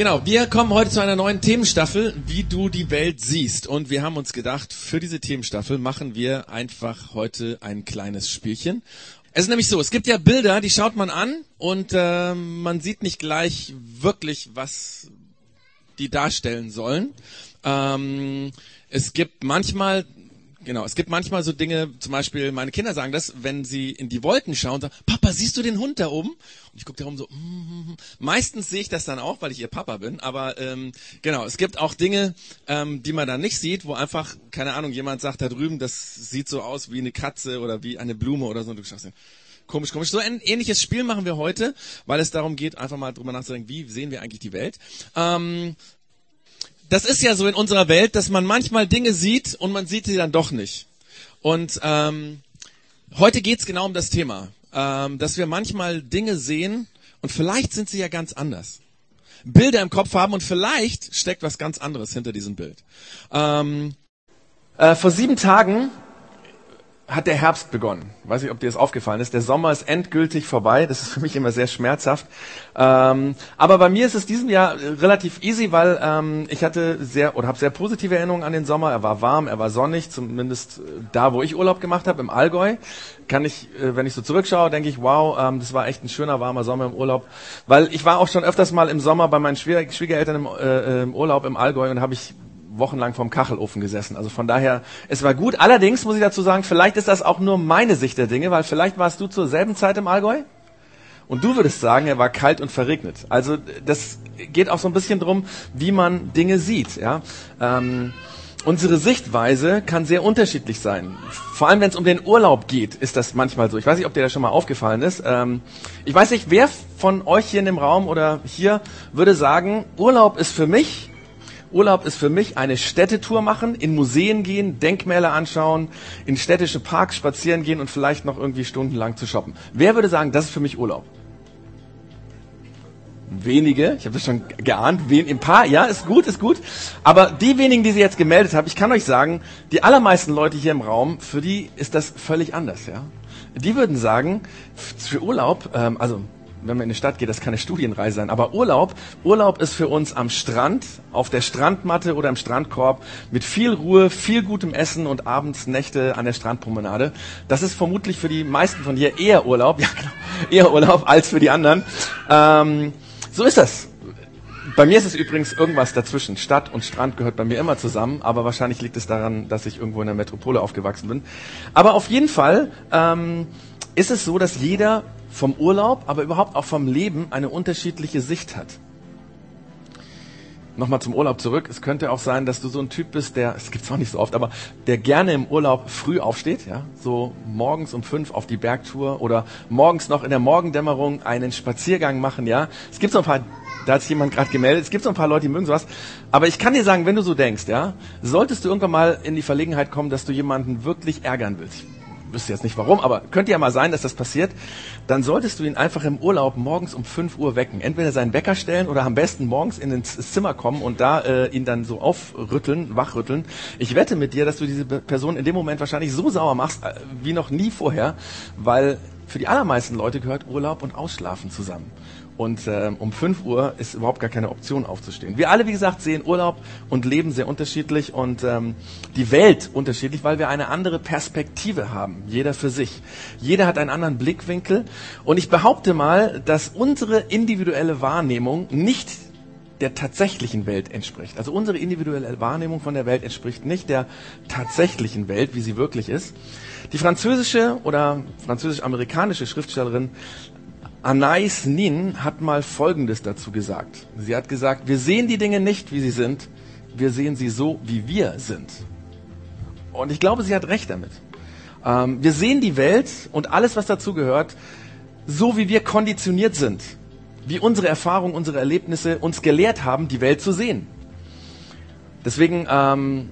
Genau, wir kommen heute zu einer neuen Themenstaffel, wie du die Welt siehst. Und wir haben uns gedacht, für diese Themenstaffel machen wir einfach heute ein kleines Spielchen. Es ist nämlich so, es gibt ja Bilder, die schaut man an und äh, man sieht nicht gleich wirklich, was die darstellen sollen. Ähm, es gibt manchmal Genau, es gibt manchmal so Dinge, zum Beispiel meine Kinder sagen das, wenn sie in die Wolken schauen, sagen, Papa, siehst du den Hund da oben? Und ich gucke da oben so, mm, mm, meistens sehe ich das dann auch, weil ich ihr Papa bin, aber ähm, genau, es gibt auch Dinge, ähm, die man dann nicht sieht, wo einfach, keine Ahnung, jemand sagt da drüben, das sieht so aus wie eine Katze oder wie eine Blume oder so, und du schaust hin. Komisch, komisch. So ein ähnliches Spiel machen wir heute, weil es darum geht, einfach mal drüber nachzudenken, wie sehen wir eigentlich die Welt. Ähm, das ist ja so in unserer Welt, dass man manchmal Dinge sieht und man sieht sie dann doch nicht. Und ähm, heute geht's genau um das Thema, ähm, dass wir manchmal Dinge sehen und vielleicht sind sie ja ganz anders. Bilder im Kopf haben und vielleicht steckt was ganz anderes hinter diesem Bild. Ähm, äh, vor sieben Tagen hat der Herbst begonnen. Weiß nicht, ob dir das aufgefallen ist. Der Sommer ist endgültig vorbei. Das ist für mich immer sehr schmerzhaft. Ähm, aber bei mir ist es diesem Jahr relativ easy, weil ähm, ich hatte sehr oder habe sehr positive Erinnerungen an den Sommer. Er war warm, er war sonnig, zumindest äh, da, wo ich Urlaub gemacht habe, im Allgäu. Kann ich, äh, wenn ich so zurückschaue, denke ich, wow, ähm, das war echt ein schöner warmer Sommer im Urlaub. Weil ich war auch schon öfters mal im Sommer bei meinen Schwiegereltern im, äh, im Urlaub im Allgäu und habe ich wochenlang vorm Kachelofen gesessen. Also von daher, es war gut. Allerdings muss ich dazu sagen, vielleicht ist das auch nur meine Sicht der Dinge, weil vielleicht warst du zur selben Zeit im Allgäu und du würdest sagen, er war kalt und verregnet. Also das geht auch so ein bisschen drum, wie man Dinge sieht. Ja? Ähm, unsere Sichtweise kann sehr unterschiedlich sein. Vor allem, wenn es um den Urlaub geht, ist das manchmal so. Ich weiß nicht, ob dir das schon mal aufgefallen ist. Ähm, ich weiß nicht, wer von euch hier in dem Raum oder hier würde sagen, Urlaub ist für mich Urlaub ist für mich eine Städtetour machen, in Museen gehen, Denkmäler anschauen, in städtische Parks spazieren gehen und vielleicht noch irgendwie stundenlang zu shoppen. Wer würde sagen, das ist für mich Urlaub? Wenige, ich habe das schon geahnt, wen, ein paar, ja, ist gut, ist gut. Aber die wenigen, die sie jetzt gemeldet haben, ich kann euch sagen, die allermeisten Leute hier im Raum, für die ist das völlig anders, ja. Die würden sagen, für Urlaub, ähm, also wenn man in die Stadt geht, das kann eine Studienreise sein. Aber Urlaub, Urlaub ist für uns am Strand, auf der Strandmatte oder im Strandkorb mit viel Ruhe, viel gutem Essen und abends Nächte an der Strandpromenade. Das ist vermutlich für die meisten von dir eher Urlaub, ja genau, eher Urlaub als für die anderen. Ähm, so ist das. Bei mir ist es übrigens irgendwas dazwischen. Stadt und Strand gehört bei mir immer zusammen, aber wahrscheinlich liegt es daran, dass ich irgendwo in der Metropole aufgewachsen bin. Aber auf jeden Fall ähm, ist es so, dass jeder vom Urlaub, aber überhaupt auch vom Leben eine unterschiedliche Sicht hat. Nochmal zum Urlaub zurück. Es könnte auch sein, dass du so ein Typ bist, der, es gibt's auch nicht so oft, aber der gerne im Urlaub früh aufsteht, ja, so morgens um fünf auf die Bergtour oder morgens noch in der Morgendämmerung einen Spaziergang machen, ja. Es gibt so ein paar, da hat sich jemand gerade gemeldet, es gibt so ein paar Leute, die mögen sowas. Aber ich kann dir sagen, wenn du so denkst, ja, solltest du irgendwann mal in die Verlegenheit kommen, dass du jemanden wirklich ärgern willst wüsste jetzt nicht warum, aber könnte ja mal sein, dass das passiert, dann solltest du ihn einfach im Urlaub morgens um 5 Uhr wecken. Entweder seinen Wecker stellen oder am besten morgens in ins Zimmer kommen und da äh, ihn dann so aufrütteln, wachrütteln. Ich wette mit dir, dass du diese Person in dem Moment wahrscheinlich so sauer machst, äh, wie noch nie vorher, weil für die allermeisten Leute gehört Urlaub und Ausschlafen zusammen. Und ähm, um 5 Uhr ist überhaupt gar keine Option aufzustehen. Wir alle, wie gesagt, sehen Urlaub und Leben sehr unterschiedlich und ähm, die Welt unterschiedlich, weil wir eine andere Perspektive haben. Jeder für sich. Jeder hat einen anderen Blickwinkel. Und ich behaupte mal, dass unsere individuelle Wahrnehmung nicht der tatsächlichen Welt entspricht. Also unsere individuelle Wahrnehmung von der Welt entspricht nicht der tatsächlichen Welt, wie sie wirklich ist. Die französische oder französisch-amerikanische Schriftstellerin Anais Nin hat mal Folgendes dazu gesagt. Sie hat gesagt, wir sehen die Dinge nicht, wie sie sind, wir sehen sie so, wie wir sind. Und ich glaube, sie hat recht damit. Ähm, wir sehen die Welt und alles, was dazu gehört, so wie wir konditioniert sind, wie unsere Erfahrungen, unsere Erlebnisse uns gelehrt haben, die Welt zu sehen. Deswegen ähm,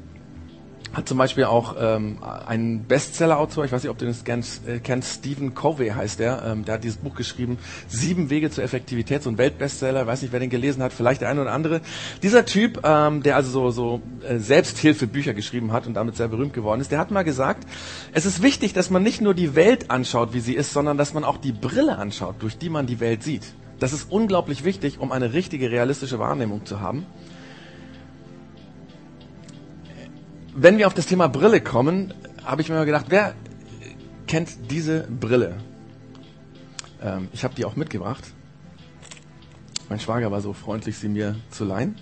hat zum Beispiel auch ähm, einen Bestseller-Autor, ich weiß nicht, ob du das kennst, äh, kennst Stephen Covey heißt der, ähm, der hat dieses Buch geschrieben, Sieben Wege zur Effektivität, so ein Weltbestseller, weiß nicht, wer den gelesen hat, vielleicht der eine oder andere. Dieser Typ, ähm, der also so, so äh, Selbsthilfebücher geschrieben hat und damit sehr berühmt geworden ist, der hat mal gesagt, es ist wichtig, dass man nicht nur die Welt anschaut, wie sie ist, sondern dass man auch die Brille anschaut, durch die man die Welt sieht. Das ist unglaublich wichtig, um eine richtige realistische Wahrnehmung zu haben. Wenn wir auf das Thema Brille kommen, habe ich mir mal gedacht, wer kennt diese Brille? Ähm, ich habe die auch mitgebracht. Mein Schwager war so freundlich, sie mir zu leihen.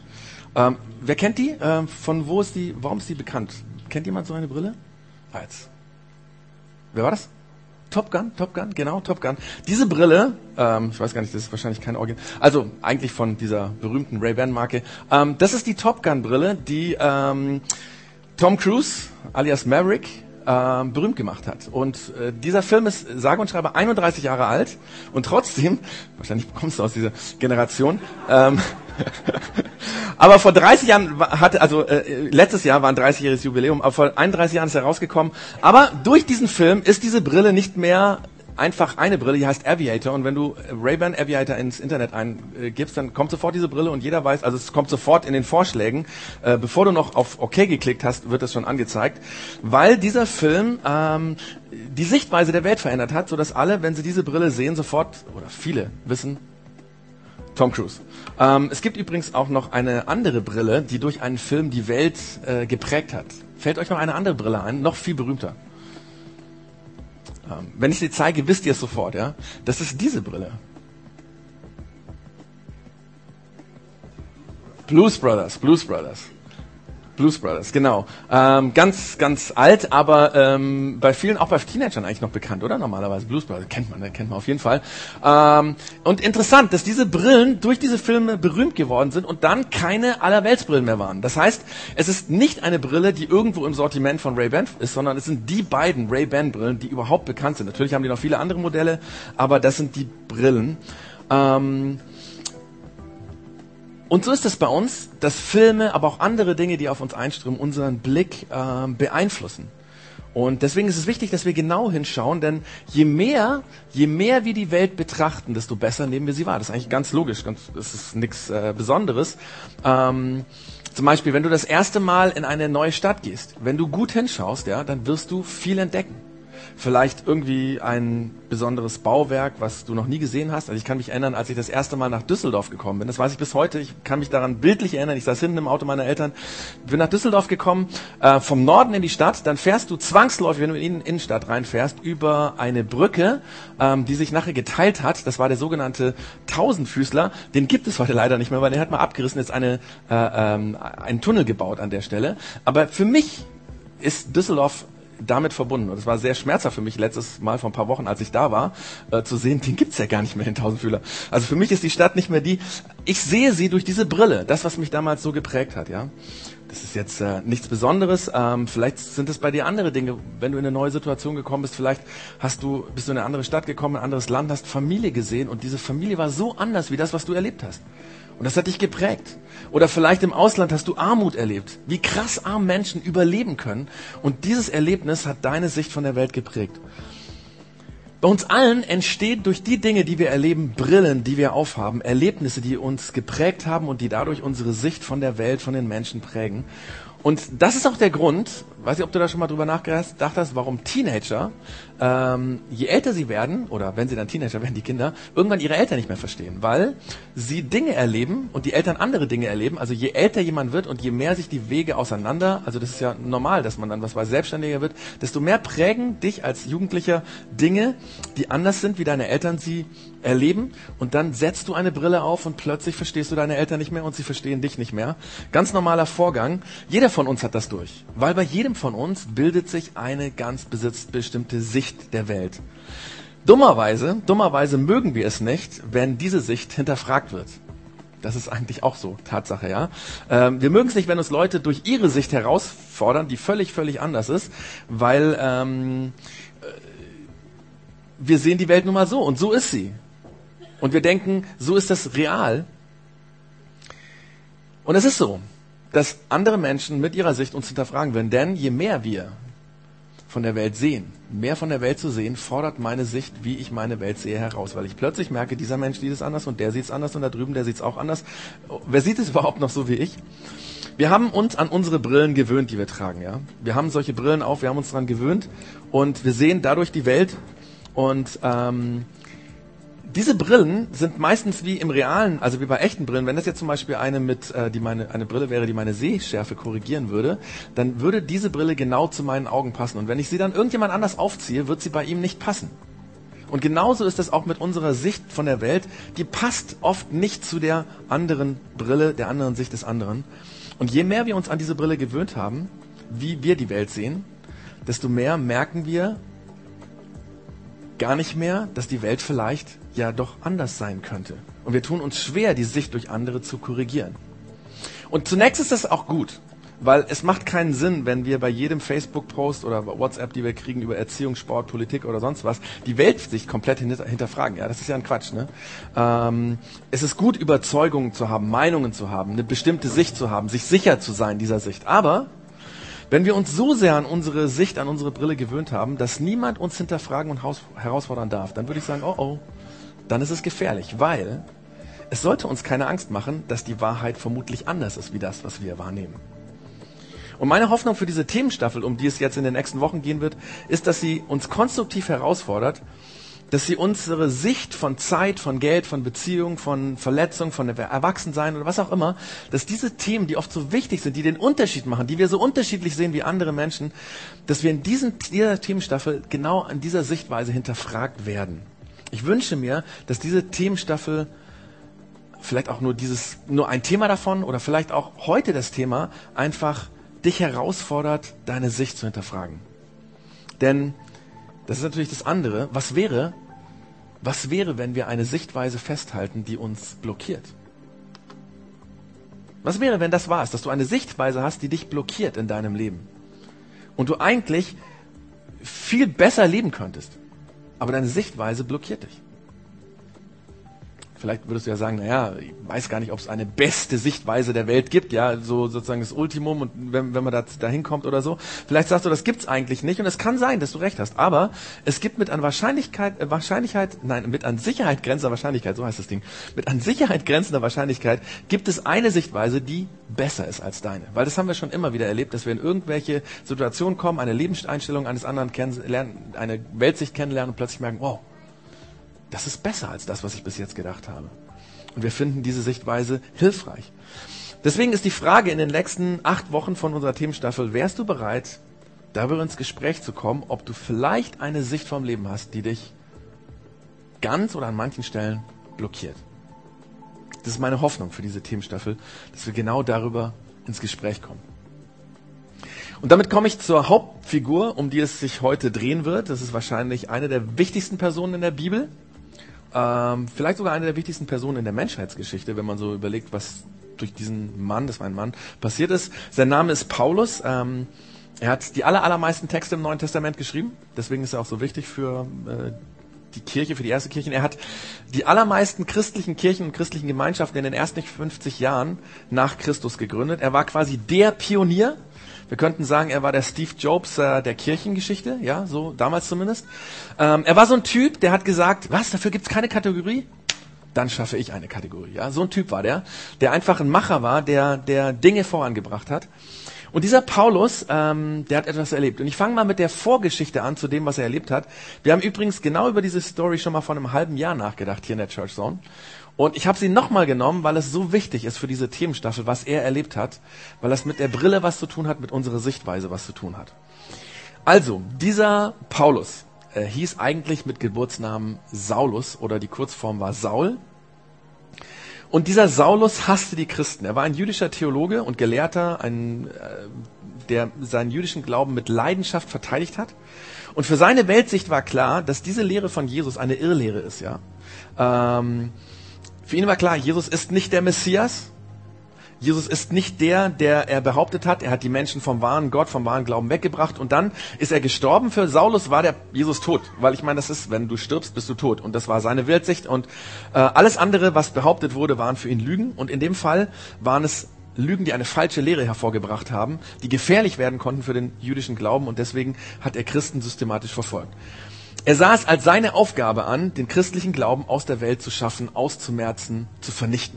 Ähm, wer kennt die? Ähm, von wo ist die? Warum ist die bekannt? Kennt jemand so eine Brille? Ah, jetzt. Wer war das? Top Gun, Top Gun, genau, Top Gun. Diese Brille, ähm, ich weiß gar nicht, das ist wahrscheinlich kein Original, also eigentlich von dieser berühmten Ray-Ban-Marke. Ähm, das ist die Top Gun-Brille, die ähm, Tom Cruise, alias Maverick, ähm, berühmt gemacht hat. Und äh, dieser Film ist sage und schreibe 31 Jahre alt und trotzdem, wahrscheinlich kommst du aus dieser Generation, ähm, aber vor 30 Jahren hatte, also äh, letztes Jahr war ein 30-jähriges Jubiläum, aber vor 31 Jahren ist er rausgekommen. Aber durch diesen Film ist diese Brille nicht mehr einfach eine Brille, die heißt Aviator. Und wenn du Ray-Ban Aviator ins Internet eingibst, dann kommt sofort diese Brille und jeder weiß, also es kommt sofort in den Vorschlägen. Äh, bevor du noch auf OK geklickt hast, wird das schon angezeigt. Weil dieser Film ähm, die Sichtweise der Welt verändert hat, sodass alle, wenn sie diese Brille sehen, sofort, oder viele wissen, Tom Cruise. Ähm, es gibt übrigens auch noch eine andere Brille, die durch einen Film die Welt äh, geprägt hat. Fällt euch noch eine andere Brille ein, noch viel berühmter. Ähm, wenn ich sie zeige, wisst ihr es sofort, ja? Das ist diese Brille. Blues Brothers, Blues Brothers. Blues Brothers, genau. Ähm, ganz, ganz alt, aber ähm, bei vielen, auch bei Teenagern eigentlich noch bekannt, oder? Normalerweise Blues Brothers, kennt man, kennt man auf jeden Fall. Ähm, und interessant, dass diese Brillen durch diese Filme berühmt geworden sind und dann keine Allerweltsbrillen mehr waren. Das heißt, es ist nicht eine Brille, die irgendwo im Sortiment von Ray-Ban ist, sondern es sind die beiden Ray-Ban-Brillen, die überhaupt bekannt sind. Natürlich haben die noch viele andere Modelle, aber das sind die Brillen. Ähm, und so ist es bei uns, dass Filme, aber auch andere Dinge, die auf uns einströmen, unseren Blick äh, beeinflussen. Und deswegen ist es wichtig, dass wir genau hinschauen, denn je mehr, je mehr wir die Welt betrachten, desto besser nehmen wir sie wahr. Das ist eigentlich ganz logisch, ganz, das ist nichts äh, Besonderes. Ähm, zum Beispiel, wenn du das erste Mal in eine neue Stadt gehst, wenn du gut hinschaust, ja, dann wirst du viel entdecken vielleicht irgendwie ein besonderes Bauwerk, was du noch nie gesehen hast. Also ich kann mich erinnern, als ich das erste Mal nach Düsseldorf gekommen bin. Das weiß ich bis heute. Ich kann mich daran bildlich erinnern. Ich saß hinten im Auto meiner Eltern, bin nach Düsseldorf gekommen, äh, vom Norden in die Stadt. Dann fährst du zwangsläufig, wenn du in die Innenstadt reinfährst, über eine Brücke, ähm, die sich nachher geteilt hat. Das war der sogenannte Tausendfüßler. Den gibt es heute leider nicht mehr, weil der hat mal abgerissen, jetzt eine, äh, ähm, einen Tunnel gebaut an der Stelle. Aber für mich ist Düsseldorf damit verbunden. Und es war sehr schmerzhaft für mich letztes Mal vor ein paar Wochen, als ich da war, äh, zu sehen, den gibt's ja gar nicht mehr, den Tausendfühler. Also für mich ist die Stadt nicht mehr die. Ich sehe sie durch diese Brille, das, was mich damals so geprägt hat, ja. Das ist jetzt äh, nichts Besonderes. Ähm, vielleicht sind es bei dir andere Dinge, wenn du in eine neue Situation gekommen bist. Vielleicht hast du bist du in eine andere Stadt gekommen, ein anderes Land, hast Familie gesehen und diese Familie war so anders wie das, was du erlebt hast. Und das hat dich geprägt. Oder vielleicht im Ausland hast du Armut erlebt. Wie krass arm Menschen überleben können. Und dieses Erlebnis hat deine Sicht von der Welt geprägt. Bei uns allen entstehen durch die Dinge, die wir erleben, Brillen, die wir aufhaben, Erlebnisse, die uns geprägt haben und die dadurch unsere Sicht von der Welt, von den Menschen prägen. Und das ist auch der Grund, weiß ich, ob du da schon mal drüber nachgedacht hast, warum Teenager, ähm, je älter sie werden, oder wenn sie dann Teenager werden, die Kinder, irgendwann ihre Eltern nicht mehr verstehen, weil sie Dinge erleben und die Eltern andere Dinge erleben. Also je älter jemand wird und je mehr sich die Wege auseinander, also das ist ja normal, dass man dann was weiß selbstständiger wird, desto mehr prägen dich als Jugendlicher Dinge, die anders sind, wie deine Eltern sie erleben. Und dann setzt du eine Brille auf und plötzlich verstehst du deine Eltern nicht mehr und sie verstehen dich nicht mehr. Ganz normaler Vorgang. Jeder von uns hat das durch, weil bei jedem von uns bildet sich eine ganz bestimmte Sicht der Welt. Dummerweise, dummerweise mögen wir es nicht, wenn diese Sicht hinterfragt wird. Das ist eigentlich auch so, Tatsache, ja. Ähm, wir mögen es nicht, wenn uns Leute durch ihre Sicht herausfordern, die völlig, völlig anders ist, weil ähm, äh, wir sehen die Welt nun mal so und so ist sie. Und wir denken, so ist das real. Und es ist so dass andere Menschen mit ihrer Sicht uns hinterfragen werden. Denn je mehr wir von der Welt sehen, mehr von der Welt zu sehen, fordert meine Sicht, wie ich meine Welt sehe, heraus. Weil ich plötzlich merke, dieser Mensch sieht es anders und der sieht es anders und da drüben, der sieht es auch anders. Wer sieht es überhaupt noch so wie ich? Wir haben uns an unsere Brillen gewöhnt, die wir tragen. Ja, Wir haben solche Brillen auf, wir haben uns daran gewöhnt und wir sehen dadurch die Welt und ähm, diese Brillen sind meistens wie im realen, also wie bei echten Brillen. Wenn das jetzt zum Beispiel eine mit, äh, die meine, eine Brille wäre, die meine Sehschärfe korrigieren würde, dann würde diese Brille genau zu meinen Augen passen. Und wenn ich sie dann irgendjemand anders aufziehe, wird sie bei ihm nicht passen. Und genauso ist es auch mit unserer Sicht von der Welt. Die passt oft nicht zu der anderen Brille, der anderen Sicht des anderen. Und je mehr wir uns an diese Brille gewöhnt haben, wie wir die Welt sehen, desto mehr merken wir gar nicht mehr, dass die Welt vielleicht ja doch anders sein könnte. Und wir tun uns schwer, die Sicht durch andere zu korrigieren. Und zunächst ist das auch gut. Weil es macht keinen Sinn, wenn wir bei jedem Facebook-Post oder WhatsApp, die wir kriegen über Erziehung, Sport, Politik oder sonst was, die Weltsicht komplett hinterfragen. Ja, das ist ja ein Quatsch. Ne? Ähm, es ist gut, Überzeugungen zu haben, Meinungen zu haben, eine bestimmte Sicht zu haben, sich sicher zu sein dieser Sicht. Aber wenn wir uns so sehr an unsere Sicht, an unsere Brille gewöhnt haben, dass niemand uns hinterfragen und herausfordern darf, dann würde ich sagen, oh oh, dann ist es gefährlich, weil es sollte uns keine Angst machen, dass die Wahrheit vermutlich anders ist wie das, was wir wahrnehmen. Und meine Hoffnung für diese Themenstaffel, um die es jetzt in den nächsten Wochen gehen wird, ist, dass sie uns konstruktiv herausfordert, dass sie unsere Sicht von Zeit, von Geld, von Beziehung, von Verletzung, von Erwachsensein oder was auch immer, dass diese Themen, die oft so wichtig sind, die den Unterschied machen, die wir so unterschiedlich sehen wie andere Menschen, dass wir in diesen, dieser Themenstaffel genau an dieser Sichtweise hinterfragt werden. Ich wünsche mir, dass diese Themenstaffel vielleicht auch nur dieses, nur ein Thema davon oder vielleicht auch heute das Thema einfach dich herausfordert, deine Sicht zu hinterfragen. Denn das ist natürlich das andere. Was wäre, was wäre, wenn wir eine Sichtweise festhalten, die uns blockiert? Was wäre, wenn das war dass du eine Sichtweise hast, die dich blockiert in deinem Leben? Und du eigentlich viel besser leben könntest, aber deine Sichtweise blockiert dich. Vielleicht würdest du ja sagen, naja, ich weiß gar nicht, ob es eine beste Sichtweise der Welt gibt, ja, so sozusagen das Ultimum und wenn, wenn man da, da hinkommt oder so. Vielleicht sagst du, das gibt's eigentlich nicht und es kann sein, dass du recht hast, aber es gibt mit an Wahrscheinlichkeit, äh, Wahrscheinlichkeit, nein, mit an Sicherheit grenzender Wahrscheinlichkeit, so heißt das Ding, mit an Sicherheit grenzender Wahrscheinlichkeit gibt es eine Sichtweise, die besser ist als deine. Weil das haben wir schon immer wieder erlebt, dass wir in irgendwelche Situationen kommen, eine Lebenseinstellung eines anderen kennenlernen, eine Weltsicht kennenlernen und plötzlich merken, wow, das ist besser als das, was ich bis jetzt gedacht habe. Und wir finden diese Sichtweise hilfreich. Deswegen ist die Frage in den nächsten acht Wochen von unserer Themenstaffel, wärst du bereit, darüber ins Gespräch zu kommen, ob du vielleicht eine Sicht vom Leben hast, die dich ganz oder an manchen Stellen blockiert. Das ist meine Hoffnung für diese Themenstaffel, dass wir genau darüber ins Gespräch kommen. Und damit komme ich zur Hauptfigur, um die es sich heute drehen wird. Das ist wahrscheinlich eine der wichtigsten Personen in der Bibel. Ähm, vielleicht sogar eine der wichtigsten Personen in der Menschheitsgeschichte, wenn man so überlegt, was durch diesen Mann, das war ein Mann, passiert ist. Sein Name ist Paulus. Ähm, er hat die aller, allermeisten Texte im Neuen Testament geschrieben. Deswegen ist er auch so wichtig für äh, die Kirche, für die erste Kirche. Er hat die allermeisten christlichen Kirchen und christlichen Gemeinschaften in den ersten 50 Jahren nach Christus gegründet. Er war quasi der Pionier wir könnten sagen, er war der Steve Jobs äh, der Kirchengeschichte, ja, so damals zumindest. Ähm, er war so ein Typ, der hat gesagt, was, dafür gibt's keine Kategorie? Dann schaffe ich eine Kategorie. Ja, so ein Typ war der, der einfach ein Macher war, der, der Dinge vorangebracht hat. Und dieser Paulus, ähm, der hat etwas erlebt. Und ich fange mal mit der Vorgeschichte an zu dem, was er erlebt hat. Wir haben übrigens genau über diese Story schon mal vor einem halben Jahr nachgedacht hier in der Church Zone. Und ich habe sie nochmal genommen, weil es so wichtig ist für diese Themenstaffel, was er erlebt hat, weil das mit der Brille was zu tun hat, mit unserer Sichtweise was zu tun hat. Also, dieser Paulus äh, hieß eigentlich mit Geburtsnamen Saulus oder die Kurzform war Saul. Und dieser Saulus hasste die Christen. Er war ein jüdischer Theologe und Gelehrter, ein, äh, der seinen jüdischen Glauben mit Leidenschaft verteidigt hat. Und für seine Weltsicht war klar, dass diese Lehre von Jesus eine Irrlehre ist, ja. Ähm, für ihn war klar, Jesus ist nicht der Messias. Jesus ist nicht der, der er behauptet hat. Er hat die Menschen vom wahren Gott, vom wahren Glauben weggebracht und dann ist er gestorben. Für Saulus war der Jesus tot, weil ich meine, das ist, wenn du stirbst, bist du tot und das war seine Weltsicht und äh, alles andere, was behauptet wurde, waren für ihn Lügen und in dem Fall waren es Lügen, die eine falsche Lehre hervorgebracht haben, die gefährlich werden konnten für den jüdischen Glauben und deswegen hat er Christen systematisch verfolgt. Er sah es als seine Aufgabe an, den christlichen Glauben aus der Welt zu schaffen, auszumerzen, zu vernichten.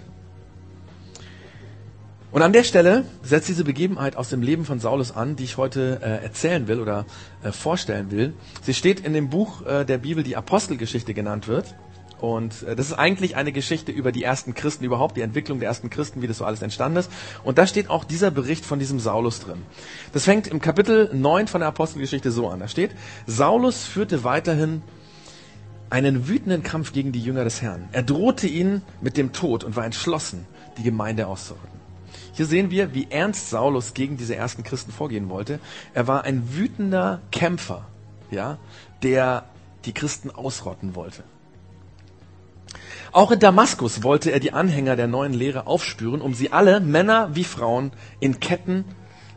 Und an der Stelle setzt diese Begebenheit aus dem Leben von Saulus an, die ich heute äh, erzählen will oder äh, vorstellen will. Sie steht in dem Buch äh, der Bibel, die Apostelgeschichte genannt wird. Und äh, das ist eigentlich eine Geschichte über die ersten Christen überhaupt, die Entwicklung der ersten Christen, wie das so alles entstanden ist. Und da steht auch dieser Bericht von diesem Saulus drin. Das fängt im Kapitel 9 von der Apostelgeschichte so an. Da steht, Saulus führte weiterhin einen wütenden Kampf gegen die Jünger des Herrn. Er drohte ihnen mit dem Tod und war entschlossen, die Gemeinde auszurotten. Hier sehen wir, wie ernst Saulus gegen diese ersten Christen vorgehen wollte. Er war ein wütender Kämpfer, ja, der die Christen ausrotten wollte. Auch in Damaskus wollte er die Anhänger der neuen Lehre aufspüren, um sie alle, Männer wie Frauen, in Ketten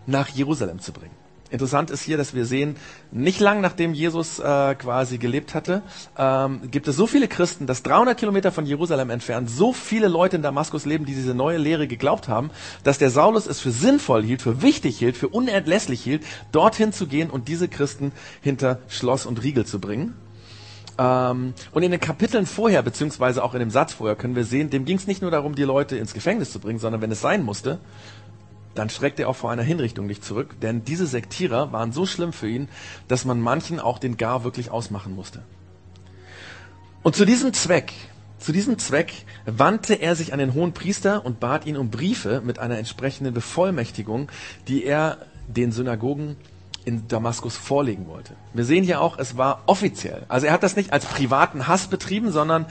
nach Jerusalem zu bringen. Interessant ist hier, dass wir sehen, nicht lang nachdem Jesus äh, quasi gelebt hatte, ähm, gibt es so viele Christen, dass 300 Kilometer von Jerusalem entfernt so viele Leute in Damaskus leben, die diese neue Lehre geglaubt haben, dass der Saulus es für sinnvoll hielt, für wichtig hielt, für unentlässlich hielt, dorthin zu gehen und diese Christen hinter Schloss und Riegel zu bringen. Ähm, und in den Kapiteln vorher, beziehungsweise auch in dem Satz vorher, können wir sehen, dem ging es nicht nur darum, die Leute ins Gefängnis zu bringen, sondern wenn es sein musste, dann schreckt er auch vor einer Hinrichtung nicht zurück, denn diese Sektierer waren so schlimm für ihn, dass man manchen auch den Gar wirklich ausmachen musste. Und zu diesem Zweck, zu diesem Zweck wandte er sich an den hohen Priester und bat ihn um Briefe mit einer entsprechenden Bevollmächtigung, die er den Synagogen in Damaskus vorlegen wollte. Wir sehen hier auch, es war offiziell. Also er hat das nicht als privaten Hass betrieben, sondern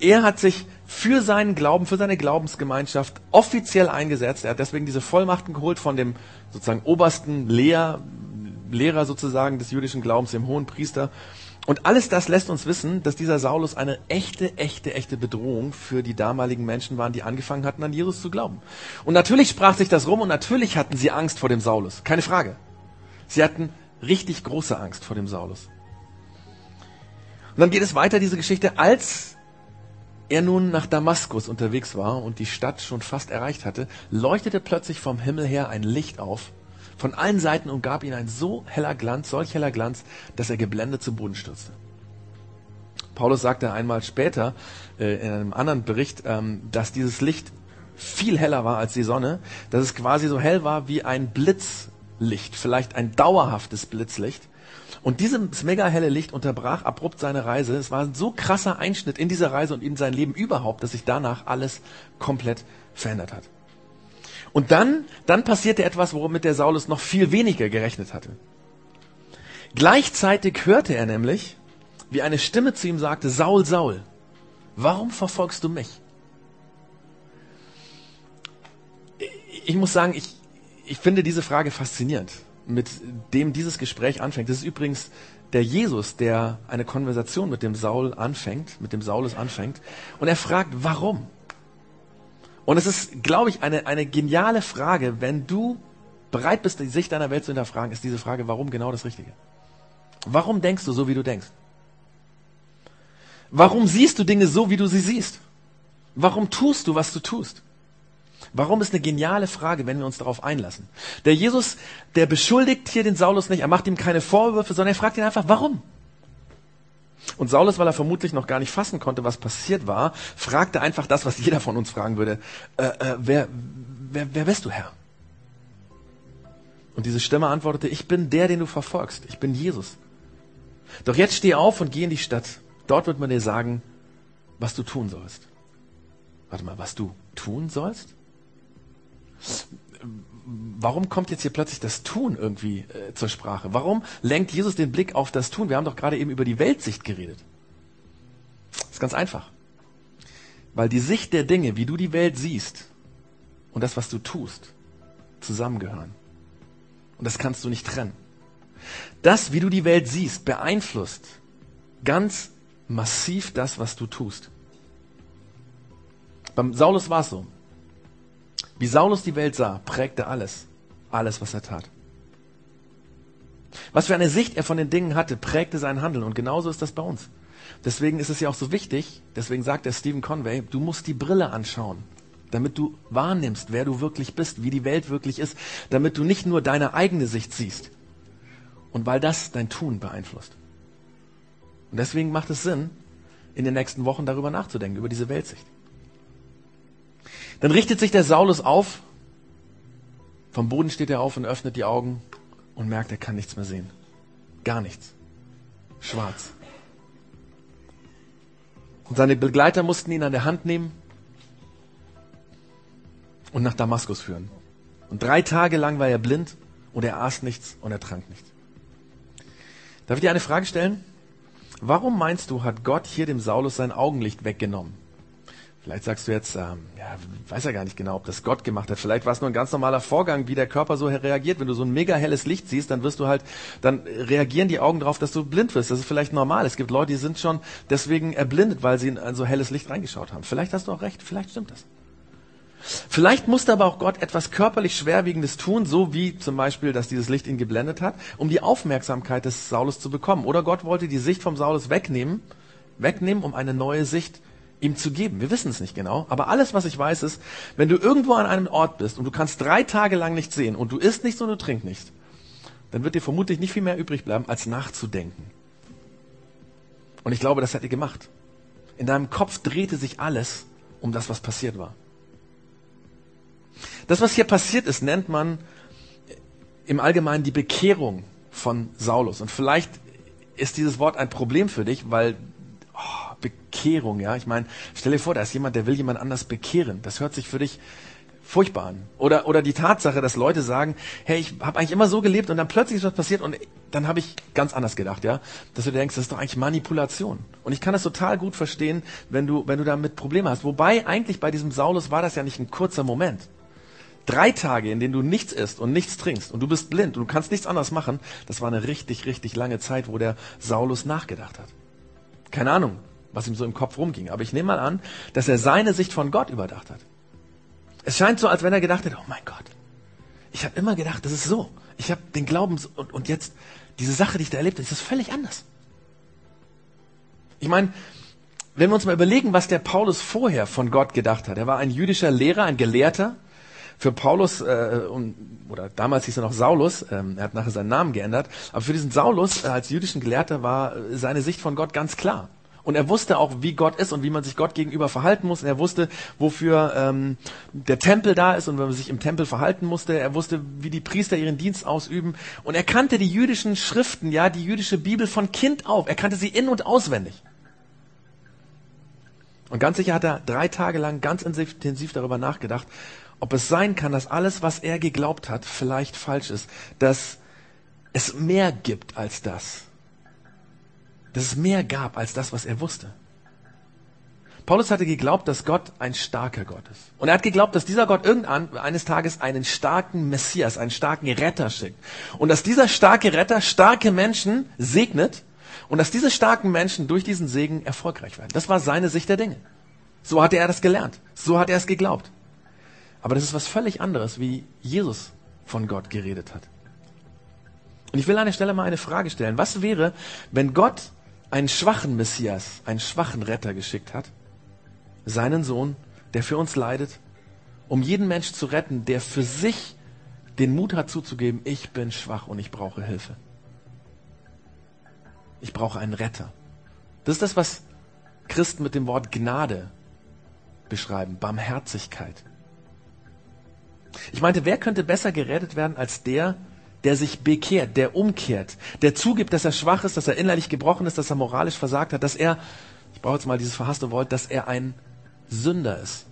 er hat sich für seinen Glauben, für seine Glaubensgemeinschaft offiziell eingesetzt. Er hat deswegen diese Vollmachten geholt von dem sozusagen obersten Lehr, Lehrer sozusagen des jüdischen Glaubens, dem hohen Priester. Und alles das lässt uns wissen, dass dieser Saulus eine echte, echte, echte Bedrohung für die damaligen Menschen waren, die angefangen hatten, an Jesus zu glauben. Und natürlich sprach sich das rum und natürlich hatten sie Angst vor dem Saulus. Keine Frage. Sie hatten richtig große Angst vor dem Saulus. Und dann geht es weiter, diese Geschichte, als er nun nach Damaskus unterwegs war und die Stadt schon fast erreicht hatte, leuchtete plötzlich vom Himmel her ein Licht auf. Von allen Seiten umgab ihn ein so heller Glanz, solch heller Glanz, dass er geblendet zu Boden stürzte. Paulus sagte einmal später äh, in einem anderen Bericht, ähm, dass dieses Licht viel heller war als die Sonne, dass es quasi so hell war wie ein Blitz Licht, vielleicht ein dauerhaftes Blitzlicht. Und dieses mega helle Licht unterbrach abrupt seine Reise. Es war ein so krasser Einschnitt in dieser Reise und in sein Leben überhaupt, dass sich danach alles komplett verändert hat. Und dann, dann passierte etwas, womit der Saulus noch viel weniger gerechnet hatte. Gleichzeitig hörte er nämlich, wie eine Stimme zu ihm sagte, Saul, Saul, warum verfolgst du mich? Ich muss sagen, ich, ich finde diese Frage faszinierend, mit dem dieses Gespräch anfängt. Das ist übrigens der Jesus, der eine Konversation mit dem Saul anfängt, mit dem Saulus anfängt. Und er fragt, warum? Und es ist, glaube ich, eine, eine geniale Frage, wenn du bereit bist, die Sicht deiner Welt zu hinterfragen, ist diese Frage, warum genau das Richtige? Warum denkst du so, wie du denkst? Warum siehst du Dinge so, wie du sie siehst? Warum tust du, was du tust? Warum ist eine geniale Frage, wenn wir uns darauf einlassen. Der Jesus, der beschuldigt hier den Saulus nicht, er macht ihm keine Vorwürfe, sondern er fragt ihn einfach, warum? Und Saulus, weil er vermutlich noch gar nicht fassen konnte, was passiert war, fragte einfach das, was jeder von uns fragen würde. Äh, äh, wer, wer, wer bist du, Herr? Und diese Stimme antwortete, ich bin der, den du verfolgst. Ich bin Jesus. Doch jetzt steh auf und geh in die Stadt. Dort wird man dir sagen, was du tun sollst. Warte mal, was du tun sollst? Warum kommt jetzt hier plötzlich das Tun irgendwie äh, zur Sprache? Warum lenkt Jesus den Blick auf das Tun? Wir haben doch gerade eben über die Weltsicht geredet. Das ist ganz einfach. Weil die Sicht der Dinge, wie du die Welt siehst und das, was du tust, zusammengehören. Und das kannst du nicht trennen. Das, wie du die Welt siehst, beeinflusst ganz massiv das, was du tust. Beim Saulus war es so. Wie Saulus die Welt sah, prägte alles, alles, was er tat. Was für eine Sicht er von den Dingen hatte, prägte sein Handeln. Und genauso ist das bei uns. Deswegen ist es ja auch so wichtig, deswegen sagt der Stephen Conway, du musst die Brille anschauen, damit du wahrnimmst, wer du wirklich bist, wie die Welt wirklich ist, damit du nicht nur deine eigene Sicht siehst. Und weil das dein Tun beeinflusst. Und deswegen macht es Sinn, in den nächsten Wochen darüber nachzudenken, über diese Weltsicht. Dann richtet sich der Saulus auf, vom Boden steht er auf und öffnet die Augen und merkt, er kann nichts mehr sehen. Gar nichts. Schwarz. Und seine Begleiter mussten ihn an der Hand nehmen und nach Damaskus führen. Und drei Tage lang war er blind und er aß nichts und er trank nichts. Darf ich dir eine Frage stellen? Warum meinst du, hat Gott hier dem Saulus sein Augenlicht weggenommen? Vielleicht sagst du jetzt, ähm, ja, weiß ja gar nicht genau, ob das Gott gemacht hat. Vielleicht war es nur ein ganz normaler Vorgang, wie der Körper so reagiert. Wenn du so ein mega helles Licht siehst, dann wirst du halt, dann reagieren die Augen darauf, dass du blind wirst. Das ist vielleicht normal. Es gibt Leute, die sind schon deswegen erblindet, weil sie in ein so helles Licht reingeschaut haben. Vielleicht hast du auch recht. Vielleicht stimmt das. Vielleicht musste aber auch Gott etwas körperlich Schwerwiegendes tun, so wie zum Beispiel, dass dieses Licht ihn geblendet hat, um die Aufmerksamkeit des Saulus zu bekommen. Oder Gott wollte die Sicht vom Saulus wegnehmen, wegnehmen, um eine neue Sicht ihm zu geben. Wir wissen es nicht genau, aber alles, was ich weiß, ist, wenn du irgendwo an einem Ort bist und du kannst drei Tage lang nichts sehen und du isst nichts und du trinkst nichts, dann wird dir vermutlich nicht viel mehr übrig bleiben, als nachzudenken. Und ich glaube, das hat er gemacht. In deinem Kopf drehte sich alles um das, was passiert war. Das, was hier passiert ist, nennt man im Allgemeinen die Bekehrung von Saulus. Und vielleicht ist dieses Wort ein Problem für dich, weil Bekehrung, ja. Ich meine, stell dir vor, da ist jemand, der will jemand anders bekehren. Das hört sich für dich furchtbar an. Oder, oder die Tatsache, dass Leute sagen, hey, ich habe eigentlich immer so gelebt und dann plötzlich ist was passiert und dann habe ich ganz anders gedacht, ja. Dass du denkst, das ist doch eigentlich Manipulation. Und ich kann das total gut verstehen, wenn du, wenn du damit Probleme hast. Wobei eigentlich bei diesem Saulus war das ja nicht ein kurzer Moment. Drei Tage, in denen du nichts isst und nichts trinkst und du bist blind und du kannst nichts anderes machen, das war eine richtig, richtig lange Zeit, wo der Saulus nachgedacht hat. Keine Ahnung, was ihm so im Kopf rumging. Aber ich nehme mal an, dass er seine Sicht von Gott überdacht hat. Es scheint so, als wenn er gedacht hätte, oh mein Gott, ich habe immer gedacht, das ist so. Ich habe den Glauben und, und jetzt diese Sache, die ich da erlebt habe, ist das völlig anders. Ich meine, wenn wir uns mal überlegen, was der Paulus vorher von Gott gedacht hat. Er war ein jüdischer Lehrer, ein Gelehrter. Für Paulus, äh, oder damals hieß er noch Saulus, ähm, er hat nachher seinen Namen geändert, aber für diesen Saulus äh, als jüdischen Gelehrter war äh, seine Sicht von Gott ganz klar. Und er wusste auch, wie Gott ist und wie man sich Gott gegenüber verhalten muss. Und er wusste, wofür ähm, der Tempel da ist und wenn man sich im Tempel verhalten musste. Er wusste, wie die Priester ihren Dienst ausüben. Und er kannte die jüdischen Schriften, ja, die jüdische Bibel von Kind auf. Er kannte sie in- und auswendig. Und ganz sicher hat er drei Tage lang ganz intensiv darüber nachgedacht, ob es sein kann, dass alles, was er geglaubt hat, vielleicht falsch ist. Dass es mehr gibt als das dass es mehr gab als das, was er wusste. Paulus hatte geglaubt, dass Gott ein starker Gott ist. Und er hat geglaubt, dass dieser Gott irgendwann eines Tages einen starken Messias, einen starken Retter schickt. Und dass dieser starke Retter starke Menschen segnet und dass diese starken Menschen durch diesen Segen erfolgreich werden. Das war seine Sicht der Dinge. So hatte er das gelernt. So hat er es geglaubt. Aber das ist was völlig anderes, wie Jesus von Gott geredet hat. Und ich will an der Stelle mal eine Frage stellen. Was wäre, wenn Gott einen schwachen Messias, einen schwachen Retter geschickt hat, seinen Sohn, der für uns leidet, um jeden Mensch zu retten, der für sich den Mut hat zuzugeben, ich bin schwach und ich brauche Hilfe. Ich brauche einen Retter. Das ist das, was Christen mit dem Wort Gnade beschreiben, Barmherzigkeit. Ich meinte, wer könnte besser gerettet werden als der, der sich bekehrt, der umkehrt, der zugibt, dass er schwach ist, dass er innerlich gebrochen ist, dass er moralisch versagt hat, dass er, ich brauche jetzt mal dieses verhasste Wort, dass er ein Sünder ist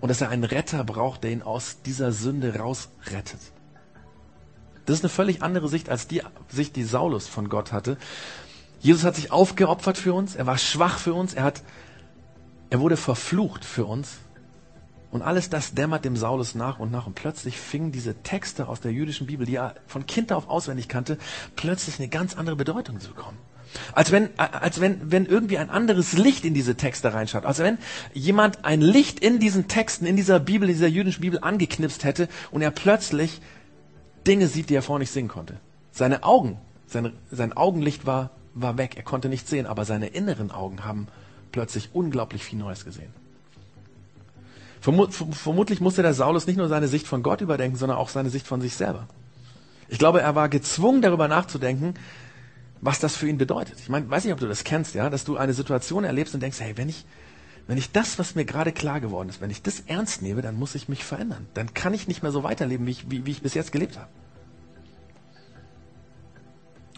und dass er einen Retter braucht, der ihn aus dieser Sünde rausrettet. Das ist eine völlig andere Sicht als die Sicht, die Saulus von Gott hatte. Jesus hat sich aufgeopfert für uns, er war schwach für uns, er hat, er wurde verflucht für uns, und alles das dämmert dem Saulus nach und nach. Und plötzlich fingen diese Texte aus der jüdischen Bibel, die er von Kind auf auswendig kannte, plötzlich eine ganz andere Bedeutung zu bekommen. Als wenn, als wenn, wenn irgendwie ein anderes Licht in diese Texte reinschaut. Als wenn jemand ein Licht in diesen Texten, in dieser Bibel, in dieser jüdischen Bibel angeknipst hätte und er plötzlich Dinge sieht, die er vorher nicht sehen konnte. Seine Augen, sein, sein Augenlicht war, war weg. Er konnte nichts sehen, aber seine inneren Augen haben plötzlich unglaublich viel Neues gesehen. Vermutlich musste der Saulus nicht nur seine Sicht von Gott überdenken, sondern auch seine Sicht von sich selber. Ich glaube, er war gezwungen, darüber nachzudenken, was das für ihn bedeutet. Ich meine, weiß nicht, ob du das kennst, ja, dass du eine Situation erlebst und denkst, hey, wenn ich, wenn ich das, was mir gerade klar geworden ist, wenn ich das ernst nehme, dann muss ich mich verändern. Dann kann ich nicht mehr so weiterleben, wie ich, wie, wie ich bis jetzt gelebt habe.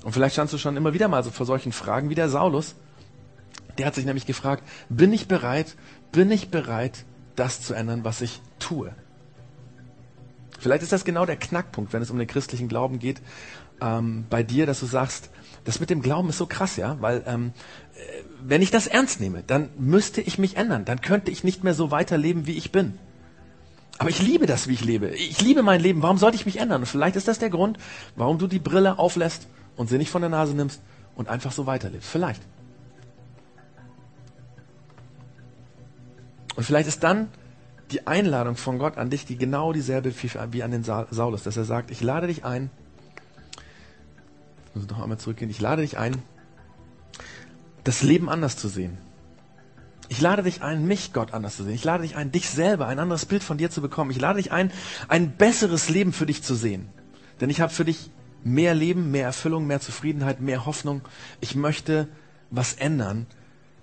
Und vielleicht standst du schon immer wieder mal so vor solchen Fragen wie der Saulus, Der hat sich nämlich gefragt, bin ich bereit, bin ich bereit, das zu ändern, was ich tue? Vielleicht ist das genau der Knackpunkt, wenn es um den christlichen Glauben geht, ähm, bei dir, dass du sagst, das mit dem Glauben ist so krass, ja, weil ähm, äh, wenn ich das ernst nehme, dann müsste ich mich ändern, dann könnte ich nicht mehr so weiterleben, wie ich bin. Aber ich liebe das, wie ich lebe. Ich liebe mein Leben. Warum sollte ich mich ändern? Und vielleicht ist das der Grund, warum du die Brille auflässt und sie nicht von der Nase nimmst und einfach so weiterlebst. Vielleicht. Und vielleicht ist dann die Einladung von Gott an dich, die genau dieselbe wie an den Saulus, dass er sagt, ich lade dich ein, muss noch einmal zurückgehen, ich lade dich ein, das Leben anders zu sehen. Ich lade dich ein, mich Gott anders zu sehen. Ich lade dich ein, dich selber, ein anderes Bild von dir zu bekommen. Ich lade dich ein, ein besseres Leben für dich zu sehen. Denn ich habe für dich mehr Leben, mehr Erfüllung, mehr Zufriedenheit, mehr Hoffnung. Ich möchte was ändern.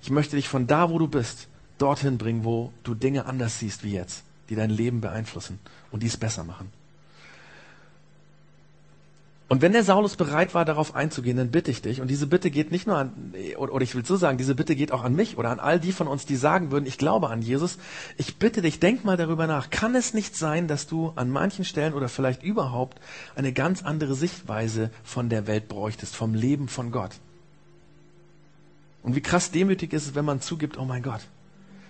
Ich möchte dich von da, wo du bist, dorthin bringen, wo du Dinge anders siehst wie jetzt, die dein Leben beeinflussen und dies besser machen. Und wenn der Saulus bereit war, darauf einzugehen, dann bitte ich dich, und diese Bitte geht nicht nur an, oder ich will so sagen, diese Bitte geht auch an mich oder an all die von uns, die sagen würden, ich glaube an Jesus. Ich bitte dich, denk mal darüber nach. Kann es nicht sein, dass du an manchen Stellen oder vielleicht überhaupt eine ganz andere Sichtweise von der Welt bräuchtest, vom Leben von Gott? Und wie krass demütig ist es, wenn man zugibt, oh mein Gott,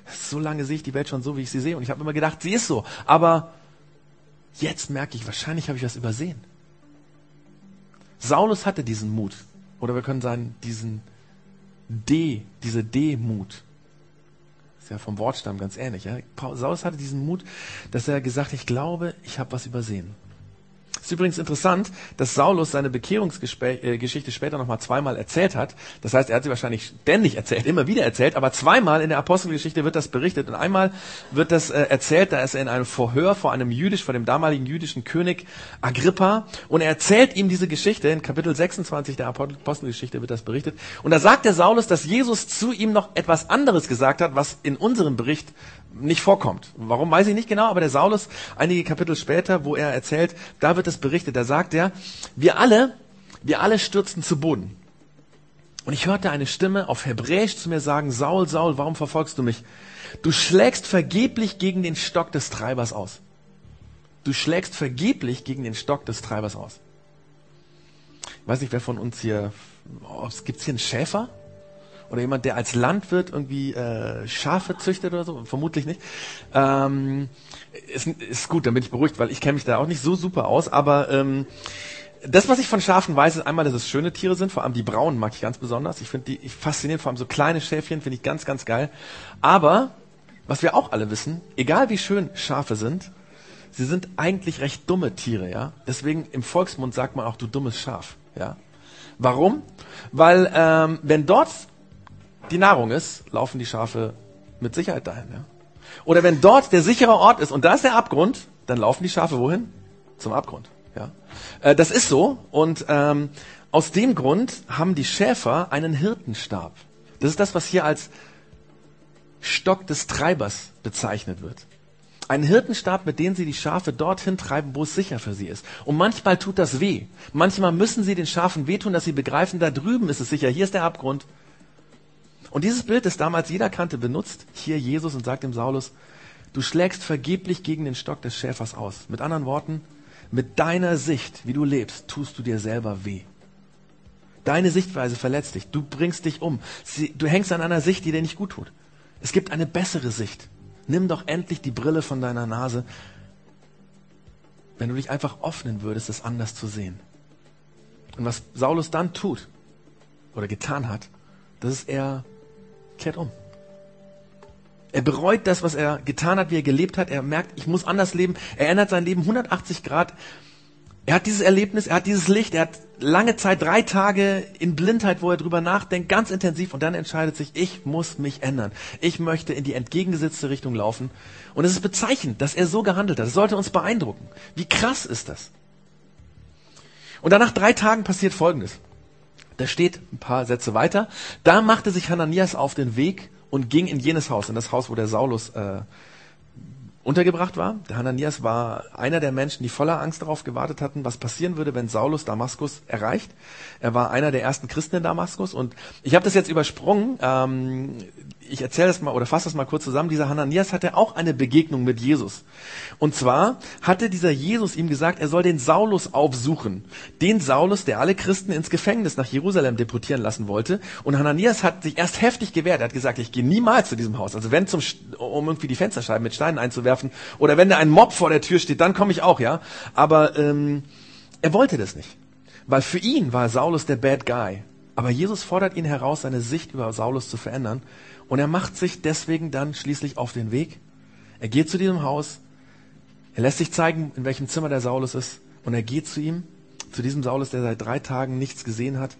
so lange sehe ich die Welt schon so, wie ich sie sehe. Und ich habe immer gedacht, sie ist so. Aber jetzt merke ich, wahrscheinlich habe ich was übersehen. Saulus hatte diesen Mut. Oder wir können sagen, diesen D, diese Demut. Ist ja vom Wortstamm ganz ähnlich. Ja? Saulus hatte diesen Mut, dass er gesagt, ich glaube, ich habe was übersehen. Ist übrigens interessant, dass Saulus seine Bekehrungsgeschichte später nochmal zweimal erzählt hat. Das heißt, er hat sie wahrscheinlich ständig erzählt, immer wieder erzählt, aber zweimal in der Apostelgeschichte wird das berichtet. Und einmal wird das äh, erzählt, da ist er in einem Vorhör vor einem jüdisch, vor dem damaligen jüdischen König Agrippa. Und er erzählt ihm diese Geschichte. In Kapitel 26 der Apostelgeschichte wird das berichtet. Und da sagt der Saulus, dass Jesus zu ihm noch etwas anderes gesagt hat, was in unserem Bericht nicht vorkommt. Warum weiß ich nicht genau, aber der Saulus, einige Kapitel später, wo er erzählt, da wird es berichtet, da sagt er, wir alle, wir alle stürzten zu Boden. Und ich hörte eine Stimme auf Hebräisch zu mir sagen, Saul, Saul, warum verfolgst du mich? Du schlägst vergeblich gegen den Stock des Treibers aus. Du schlägst vergeblich gegen den Stock des Treibers aus. Ich weiß nicht, wer von uns hier, oh, gibt es hier einen Schäfer? Oder jemand, der als Landwirt irgendwie äh, Schafe züchtet oder so, vermutlich nicht. Ähm, ist, ist gut, dann bin ich beruhigt, weil ich kenne mich da auch nicht so super aus, aber ähm, das, was ich von Schafen weiß, ist einmal, dass es schöne Tiere sind, vor allem die braunen mag ich ganz besonders. Ich finde die ich fasziniert, vor allem so kleine Schäfchen finde ich ganz, ganz geil. Aber, was wir auch alle wissen, egal wie schön Schafe sind, sie sind eigentlich recht dumme Tiere, ja. Deswegen im Volksmund sagt man auch, du dummes Schaf, ja. Warum? Weil ähm, wenn dort die Nahrung ist, laufen die Schafe mit Sicherheit dahin. Ja? Oder wenn dort der sichere Ort ist und da ist der Abgrund, dann laufen die Schafe wohin? Zum Abgrund. Ja? Äh, das ist so und ähm, aus dem Grund haben die Schäfer einen Hirtenstab. Das ist das, was hier als Stock des Treibers bezeichnet wird. Ein Hirtenstab, mit dem sie die Schafe dorthin treiben, wo es sicher für sie ist. Und manchmal tut das weh. Manchmal müssen sie den Schafen wehtun, dass sie begreifen, da drüben ist es sicher, hier ist der Abgrund. Und dieses Bild, das damals jeder kannte, benutzt hier Jesus und sagt dem Saulus, du schlägst vergeblich gegen den Stock des Schäfers aus. Mit anderen Worten, mit deiner Sicht, wie du lebst, tust du dir selber weh. Deine Sichtweise verletzt dich. Du bringst dich um. Du hängst an einer Sicht, die dir nicht gut tut. Es gibt eine bessere Sicht. Nimm doch endlich die Brille von deiner Nase, wenn du dich einfach öffnen würdest, es anders zu sehen. Und was Saulus dann tut oder getan hat, das ist er kehrt um. Er bereut das, was er getan hat, wie er gelebt hat. Er merkt, ich muss anders leben. Er ändert sein Leben 180 Grad. Er hat dieses Erlebnis, er hat dieses Licht, er hat lange Zeit, drei Tage in Blindheit, wo er drüber nachdenkt, ganz intensiv und dann entscheidet sich, ich muss mich ändern. Ich möchte in die entgegengesetzte Richtung laufen. Und es ist bezeichnend, dass er so gehandelt hat. Das sollte uns beeindrucken. Wie krass ist das? Und dann nach drei Tagen passiert Folgendes. Da steht ein paar Sätze weiter. Da machte sich Hananias auf den Weg und ging in jenes Haus, in das Haus, wo der Saulus äh, untergebracht war. Der Hananias war einer der Menschen, die voller Angst darauf gewartet hatten, was passieren würde, wenn Saulus Damaskus erreicht. Er war einer der ersten Christen in Damaskus und ich habe das jetzt übersprungen. Ähm, ich erzähle das mal oder fasse das mal kurz zusammen. Dieser Hananias hatte auch eine Begegnung mit Jesus. Und zwar hatte dieser Jesus ihm gesagt, er soll den Saulus aufsuchen. Den Saulus, der alle Christen ins Gefängnis nach Jerusalem deportieren lassen wollte. Und Hananias hat sich erst heftig gewehrt. Er hat gesagt, ich gehe niemals zu diesem Haus. Also wenn zum, um irgendwie die Fensterscheiben mit Steinen einzuwerfen oder wenn da ein Mob vor der Tür steht, dann komme ich auch, ja. Aber ähm, er wollte das nicht. Weil für ihn war Saulus der Bad Guy. Aber Jesus fordert ihn heraus, seine Sicht über Saulus zu verändern. Und er macht sich deswegen dann schließlich auf den Weg. Er geht zu diesem Haus. Er lässt sich zeigen, in welchem Zimmer der Saulus ist. Und er geht zu ihm, zu diesem Saulus, der seit drei Tagen nichts gesehen hat.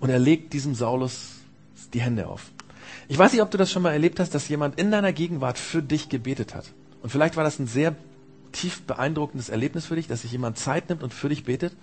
Und er legt diesem Saulus die Hände auf. Ich weiß nicht, ob du das schon mal erlebt hast, dass jemand in deiner Gegenwart für dich gebetet hat. Und vielleicht war das ein sehr tief beeindruckendes Erlebnis für dich, dass sich jemand Zeit nimmt und für dich betet.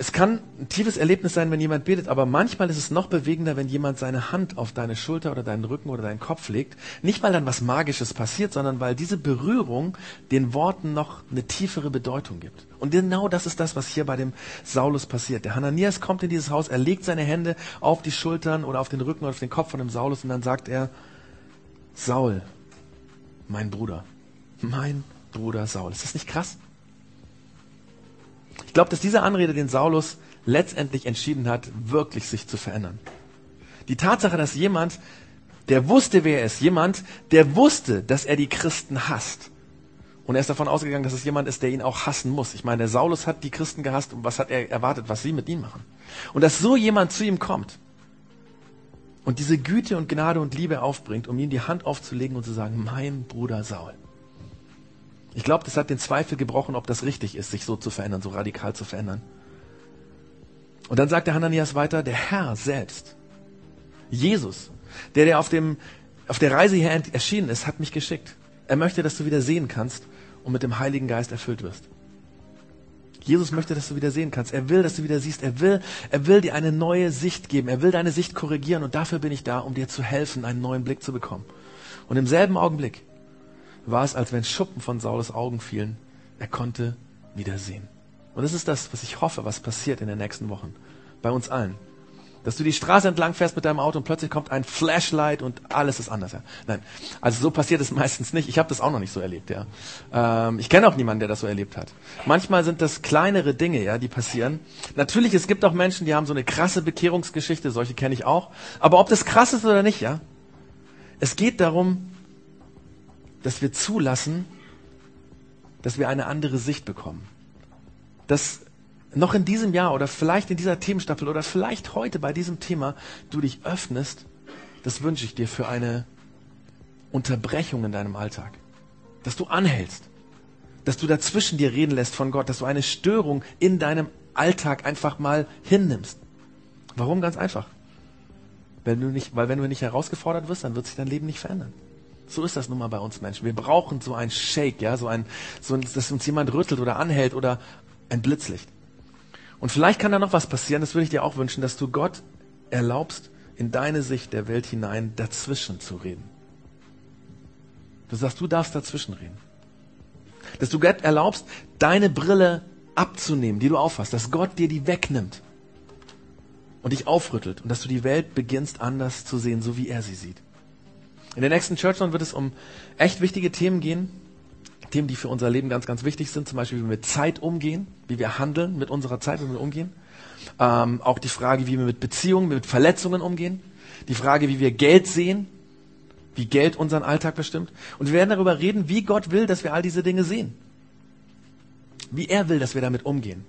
Es kann ein tiefes Erlebnis sein, wenn jemand betet, aber manchmal ist es noch bewegender, wenn jemand seine Hand auf deine Schulter oder deinen Rücken oder deinen Kopf legt. Nicht, weil dann was Magisches passiert, sondern weil diese Berührung den Worten noch eine tiefere Bedeutung gibt. Und genau das ist das, was hier bei dem Saulus passiert. Der Hananias kommt in dieses Haus, er legt seine Hände auf die Schultern oder auf den Rücken oder auf den Kopf von dem Saulus und dann sagt er, Saul, mein Bruder, mein Bruder Saul. Ist das nicht krass? Ich glaube, dass diese Anrede den Saulus letztendlich entschieden hat, wirklich sich zu verändern. Die Tatsache, dass jemand, der wusste, wer er ist, jemand, der wusste, dass er die Christen hasst, und er ist davon ausgegangen, dass es jemand ist, der ihn auch hassen muss. Ich meine, der Saulus hat die Christen gehasst und was hat er erwartet, was sie mit ihm machen? Und dass so jemand zu ihm kommt und diese Güte und Gnade und Liebe aufbringt, um ihm die Hand aufzulegen und zu sagen, mein Bruder Saul. Ich glaube, das hat den Zweifel gebrochen, ob das richtig ist, sich so zu verändern, so radikal zu verändern. Und dann sagt der Hananias weiter, der Herr selbst, Jesus, der, der auf, dem, auf der Reise hier erschienen ist, hat mich geschickt. Er möchte, dass du wieder sehen kannst und mit dem Heiligen Geist erfüllt wirst. Jesus möchte, dass du wieder sehen kannst. Er will, dass du wieder siehst. Er will, er will dir eine neue Sicht geben. Er will deine Sicht korrigieren und dafür bin ich da, um dir zu helfen, einen neuen Blick zu bekommen. Und im selben Augenblick war es, als wenn Schuppen von Saulus Augen fielen. Er konnte wieder sehen. Und das ist das, was ich hoffe, was passiert in den nächsten Wochen. Bei uns allen. Dass du die Straße entlang fährst mit deinem Auto und plötzlich kommt ein Flashlight und alles ist anders. Ja. Nein, also so passiert es meistens nicht. Ich habe das auch noch nicht so erlebt. Ja. Ähm, ich kenne auch niemanden, der das so erlebt hat. Manchmal sind das kleinere Dinge, ja, die passieren. Natürlich, es gibt auch Menschen, die haben so eine krasse Bekehrungsgeschichte. Solche kenne ich auch. Aber ob das krass ist oder nicht, ja, es geht darum, dass wir zulassen, dass wir eine andere Sicht bekommen. Dass noch in diesem Jahr oder vielleicht in dieser Themenstaffel oder vielleicht heute bei diesem Thema du dich öffnest, das wünsche ich dir für eine Unterbrechung in deinem Alltag. Dass du anhältst. Dass du dazwischen dir reden lässt von Gott. Dass du eine Störung in deinem Alltag einfach mal hinnimmst. Warum? Ganz einfach. Wenn du nicht, weil wenn du nicht herausgefordert wirst, dann wird sich dein Leben nicht verändern. So ist das nun mal bei uns Menschen. Wir brauchen so ein Shake, ja, so ein, so ein, dass uns jemand rüttelt oder anhält oder ein Blitzlicht. Und vielleicht kann da noch was passieren, das würde ich dir auch wünschen, dass du Gott erlaubst, in deine Sicht der Welt hinein dazwischen zu reden. Du sagst, du darfst dazwischen reden. Dass du Gott erlaubst, deine Brille abzunehmen, die du aufhast, dass Gott dir die wegnimmt und dich aufrüttelt und dass du die Welt beginnst anders zu sehen, so wie er sie sieht. In der nächsten Church wird es um echt wichtige Themen gehen. Themen, die für unser Leben ganz, ganz wichtig sind. Zum Beispiel, wie wir mit Zeit umgehen, wie wir handeln mit unserer Zeit, wie wir umgehen. Ähm, auch die Frage, wie wir mit Beziehungen, mit Verletzungen umgehen. Die Frage, wie wir Geld sehen, wie Geld unseren Alltag bestimmt. Und wir werden darüber reden, wie Gott will, dass wir all diese Dinge sehen. Wie er will, dass wir damit umgehen.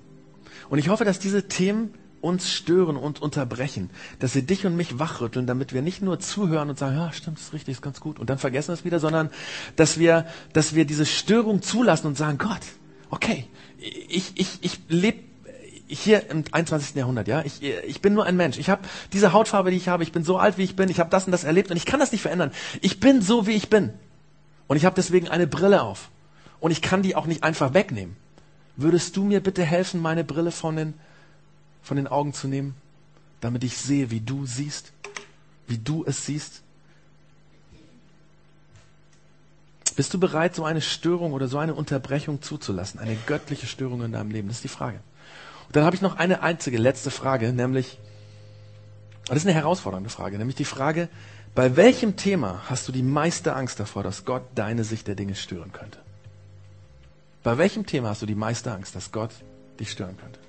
Und ich hoffe, dass diese Themen uns stören und unterbrechen, dass sie dich und mich wachrütteln, damit wir nicht nur zuhören und sagen, ja, stimmt, ist richtig, ist ganz gut und dann vergessen es wieder, sondern dass wir, dass wir diese Störung zulassen und sagen, Gott, okay, ich, ich, ich lebe hier im 21. Jahrhundert, ja, ich, ich bin nur ein Mensch. Ich habe diese Hautfarbe, die ich habe, ich bin so alt, wie ich bin, ich habe das und das erlebt und ich kann das nicht verändern. Ich bin so, wie ich bin. Und ich habe deswegen eine Brille auf. Und ich kann die auch nicht einfach wegnehmen. Würdest du mir bitte helfen, meine Brille von den von den Augen zu nehmen, damit ich sehe, wie du siehst, wie du es siehst. Bist du bereit, so eine Störung oder so eine Unterbrechung zuzulassen? Eine göttliche Störung in deinem Leben? Das ist die Frage. Und dann habe ich noch eine einzige letzte Frage, nämlich, das ist eine herausfordernde Frage, nämlich die Frage, bei welchem Thema hast du die meiste Angst davor, dass Gott deine Sicht der Dinge stören könnte? Bei welchem Thema hast du die meiste Angst, dass Gott dich stören könnte?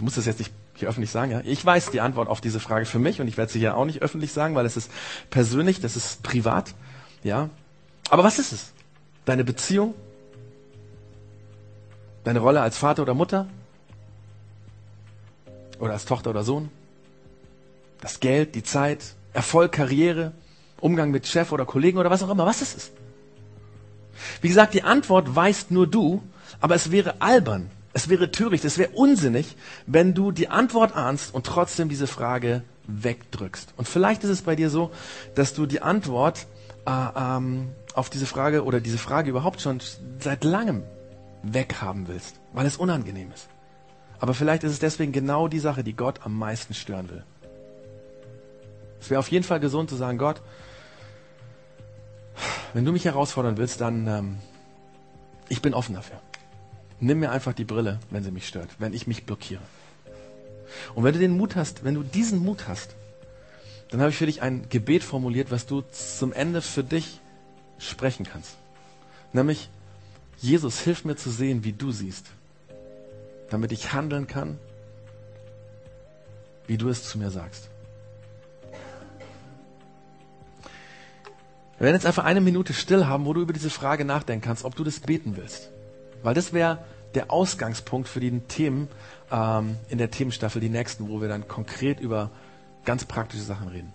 Du musst das jetzt nicht hier öffentlich sagen, ja? Ich weiß die Antwort auf diese Frage für mich und ich werde sie hier auch nicht öffentlich sagen, weil es ist persönlich, das ist privat, ja? Aber was ist es? Deine Beziehung? Deine Rolle als Vater oder Mutter? Oder als Tochter oder Sohn? Das Geld, die Zeit, Erfolg, Karriere, Umgang mit Chef oder Kollegen oder was auch immer. Was ist es? Wie gesagt, die Antwort weißt nur du, aber es wäre albern, es wäre töricht, es wäre unsinnig, wenn du die Antwort ahnst und trotzdem diese Frage wegdrückst. Und vielleicht ist es bei dir so, dass du die Antwort äh, ähm, auf diese Frage oder diese Frage überhaupt schon seit langem weghaben willst, weil es unangenehm ist. Aber vielleicht ist es deswegen genau die Sache, die Gott am meisten stören will. Es wäre auf jeden Fall gesund zu sagen, Gott, wenn du mich herausfordern willst, dann ähm, ich bin offen dafür. Nimm mir einfach die Brille, wenn sie mich stört, wenn ich mich blockiere. Und wenn du den Mut hast, wenn du diesen Mut hast, dann habe ich für dich ein Gebet formuliert, was du zum Ende für dich sprechen kannst. Nämlich, Jesus, hilf mir zu sehen, wie du siehst, damit ich handeln kann, wie du es zu mir sagst. Wir werden jetzt einfach eine Minute still haben, wo du über diese Frage nachdenken kannst, ob du das beten willst. Weil das wäre der Ausgangspunkt für die Themen ähm, in der Themenstaffel, die nächsten, wo wir dann konkret über ganz praktische Sachen reden.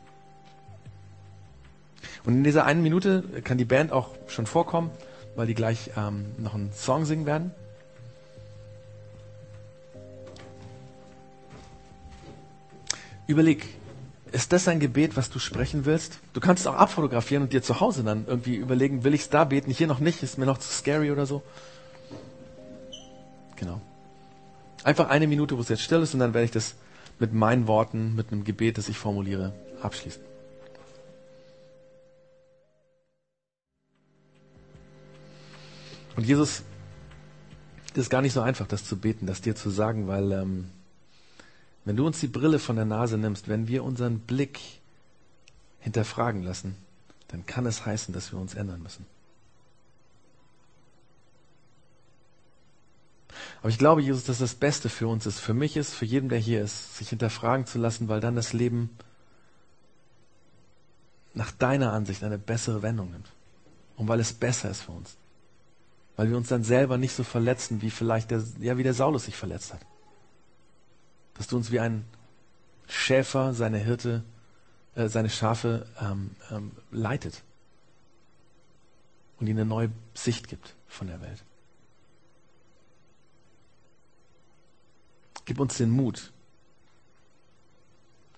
Und in dieser einen Minute kann die Band auch schon vorkommen, weil die gleich ähm, noch einen Song singen werden. Überleg, ist das ein Gebet, was du sprechen willst? Du kannst es auch abfotografieren und dir zu Hause dann irgendwie überlegen, will ich es da beten, hier noch nicht, ist mir noch zu scary oder so. Genau. Einfach eine Minute, wo es jetzt still ist und dann werde ich das mit meinen Worten, mit einem Gebet, das ich formuliere, abschließen. Und Jesus, das ist gar nicht so einfach, das zu beten, das dir zu sagen, weil ähm, wenn du uns die Brille von der Nase nimmst, wenn wir unseren Blick hinterfragen lassen, dann kann es heißen, dass wir uns ändern müssen. Aber ich glaube, Jesus, dass das Beste für uns ist, für mich ist, für jeden, der hier ist, sich hinterfragen zu lassen, weil dann das Leben nach deiner Ansicht eine bessere Wendung nimmt. Und weil es besser ist für uns. Weil wir uns dann selber nicht so verletzen, wie vielleicht der, ja, wie der Saulus sich verletzt hat dass du uns wie ein Schäfer seine Hirte, äh, seine Schafe ähm, ähm, leitet und ihnen eine neue Sicht gibt von der Welt. Gib uns den Mut,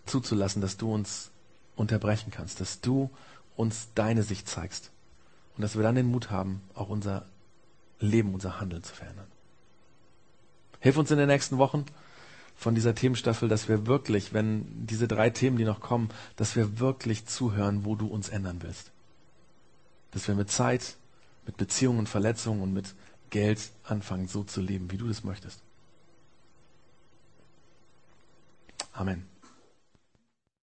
zuzulassen, dass du uns unterbrechen kannst, dass du uns deine Sicht zeigst und dass wir dann den Mut haben, auch unser Leben, unser Handeln zu verändern. Hilf uns in den nächsten Wochen von dieser Themenstaffel, dass wir wirklich, wenn diese drei Themen, die noch kommen, dass wir wirklich zuhören, wo du uns ändern willst. Dass wir mit Zeit, mit Beziehungen und Verletzungen und mit Geld anfangen, so zu leben, wie du das möchtest. Amen.